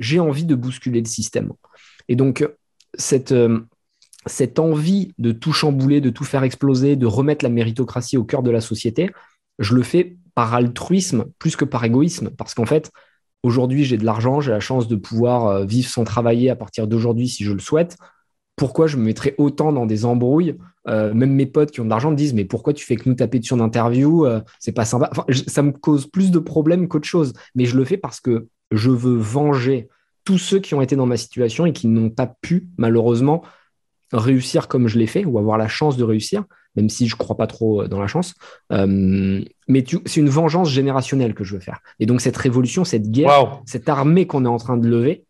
j'ai envie de bousculer le système. Et donc, cette, euh, cette envie de tout chambouler, de tout faire exploser, de remettre la méritocratie au cœur de la société, je le fais par altruisme plus que par égoïsme. Parce qu'en fait, aujourd'hui, j'ai de l'argent, j'ai la chance de pouvoir euh, vivre sans travailler à partir d'aujourd'hui si je le souhaite. Pourquoi je me mettrais autant dans des embrouilles euh, Même mes potes qui ont de l'argent me disent Mais pourquoi tu fais que nous taper dessus en interview C'est pas sympa. ça me cause plus de problèmes qu'autre chose. Mais je le fais parce que je veux venger tous ceux qui ont été dans ma situation et qui n'ont pas pu, malheureusement, réussir comme je l'ai fait ou avoir la chance de réussir, même si je ne crois pas trop euh, dans la chance. Euh, mais c'est une vengeance générationnelle que je veux faire. Et donc cette révolution, cette guerre, cette armée qu'on est en train de lever,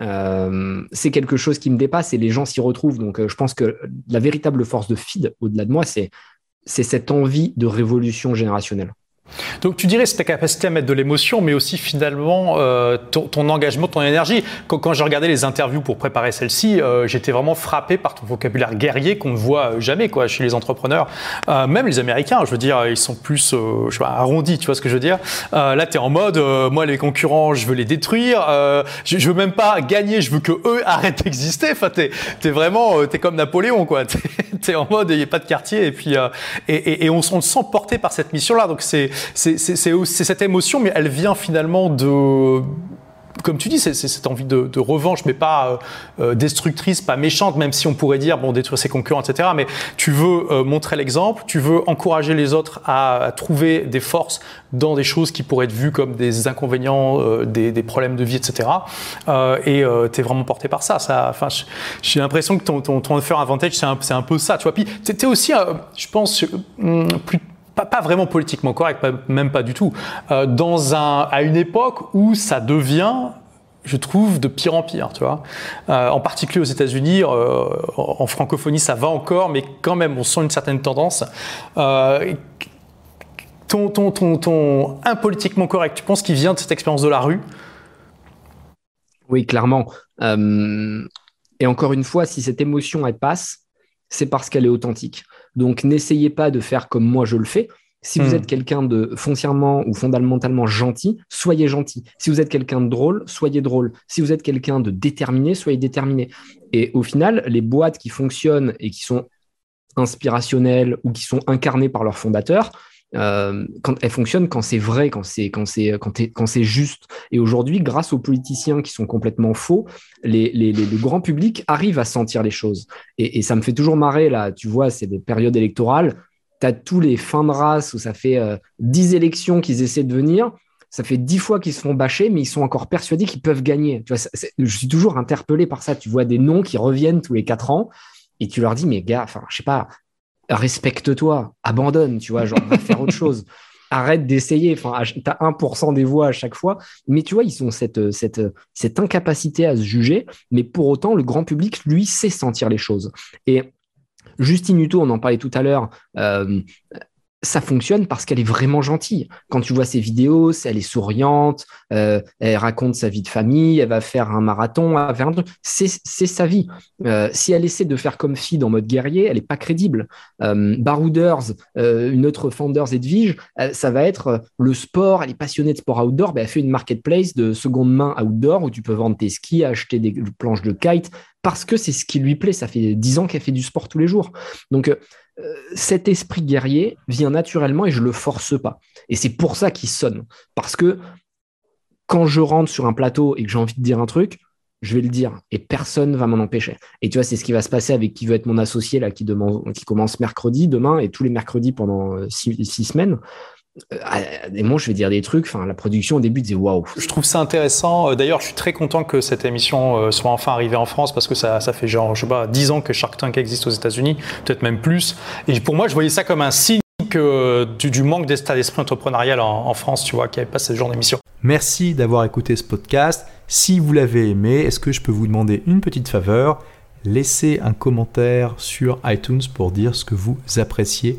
euh, c'est quelque chose qui me dépasse et les gens s'y retrouvent. Donc je pense que la véritable force de feed au-delà de moi, c'est cette envie de révolution générationnelle. Donc tu dirais c'est ta capacité à mettre de l'émotion, mais aussi finalement euh, ton, engagement, ton énergie. Quand, quand j'ai regardé les interviews pour préparer celle-ci, euh, j'étais vraiment frappé par ton vocabulaire guerrier qu'on ne voit jamais quoi chez les entrepreneurs. Euh, même les Américains, je veux dire, ils sont plus je sais arrondis, tu vois ce que je veux dire. là, tu es en mode, moi les concurrents, je veux les détruire. je, je veux même pas gagner, je veux que eux arrêtent d'exister. Enfin, tu es, vraiment, tu es comme Napoléon, quoi. Tu es, en mode, il n'y a pas de quartier. Et puis, et, et, on, on, se sent porté par cette mission-là. Donc c'est c'est cette émotion, mais elle vient finalement de comme tu dis, c'est cette envie de, revanche, mais pas euh, euh, destructrice, pas méchante, même si on pourrait dire, bon, détruire ses concurrents, etc. Mais tu veux euh, montrer l'exemple, tu veux encourager les autres à, trouver des forces dans des choses qui pourraient être vues comme des inconvénients, des, problèmes de vie, etc. et tu es vraiment porté par ça. ça J'ai l'impression que ton, ton, ton Advantage, c'est un, peu ça. Tu vois. Puis tu es aussi, je pense, plus pas, vraiment politiquement correct, même pas du tout, euh, dans un, à une époque où ça devient je trouve, de pire en pire, tu vois. Euh, en particulier aux États-Unis, euh, en francophonie, ça va encore, mais quand même, on sent une certaine tendance. ton, ton, ton, ton impolitiquement correct, tu penses qu'il vient de cette expérience de la rue? Oui, clairement. et encore une fois, si cette émotion, elle passe, c'est parce qu'elle est authentique. Donc, n'essayez pas de faire comme moi je le fais. Si vous hmm. êtes quelqu'un de foncièrement ou fondamentalement gentil, soyez gentil. Si vous êtes quelqu'un de drôle, soyez drôle. Si vous êtes quelqu'un de déterminé, soyez déterminé. Et au final, les boîtes qui fonctionnent et qui sont inspirationnelles ou qui sont incarnées par leurs fondateurs, euh, quand elles fonctionnent quand c'est vrai, quand c'est quand c'est quand, c'est juste. Et aujourd'hui, grâce aux politiciens qui sont complètement faux, le grand public arrive à sentir les choses. Et, ça me fait toujours marrer là. Tu vois, c'est des périodes électorales. Tu as tous les fins de race où ça fait euh, dix élections qu'ils essaient de venir. Ça fait dix fois qu'ils se font bâcher, mais ils sont encore persuadés qu'ils peuvent gagner. Je suis toujours interpellé par ça. Tu vois des noms qui reviennent tous les quatre ans et tu leur dis, mais gars, enfin, je sais pas, respecte-toi, abandonne, tu vois, genre, va faire autre chose. Arrête d'essayer. Enfin, tu as 1% des voix à chaque fois. Mais tu vois, ils ont cette, cette, cette incapacité à se juger. Mais pour autant, le grand public, lui, sait sentir les choses. Et Justine Hutto, on en parlait tout à l'heure, euh, ça fonctionne parce qu'elle est vraiment gentille. Quand tu vois ses vidéos, elle est souriante, euh, elle raconte sa vie de famille, elle va faire un marathon, truc. C'est, sa vie. Euh, si elle essaie de faire comme fille en mode guerrier, elle n'est pas crédible. Euh, Barouders, euh, une autre Founders Edwige, ça va être le sport, elle est passionnée de sport outdoor, ben, elle fait une marketplace de seconde main outdoor où tu peux vendre tes skis, acheter des planches de kite, parce que c'est ce qui lui plaît. Ça fait dix ans qu'elle fait du sport tous les jours. Donc, euh, cet esprit guerrier vient naturellement et je le force pas. Et c'est pour ça qu'il sonne. Parce que quand je rentre sur un plateau et que j'ai envie de dire un truc, je vais le dire et personne va m'en empêcher. Et tu vois, c'est ce qui va se passer avec qui veut être mon associé là, qui, commence mercredi, demain et tous les mercredis pendant euh, six semaines. Euh, et moi, je vais dire des trucs. Enfin, la production au début disait waouh. Je trouve ça intéressant. Euh, d'ailleurs, je suis très content que cette émission euh, soit enfin arrivée en France parce que ça, ça fait genre, je sais pas, 10 ans que Shark Tank existe aux États-Unis, peut-être même plus. Et pour moi, je voyais ça comme un signe que, du, manque d'état d'esprit entrepreneurial en, France, tu vois, qui avait pas ce genre d'émission. Merci d'avoir écouté ce podcast. Si vous l'avez aimé, est-ce que je peux vous demander une petite faveur? Laissez un commentaire sur iTunes pour dire ce que vous appréciez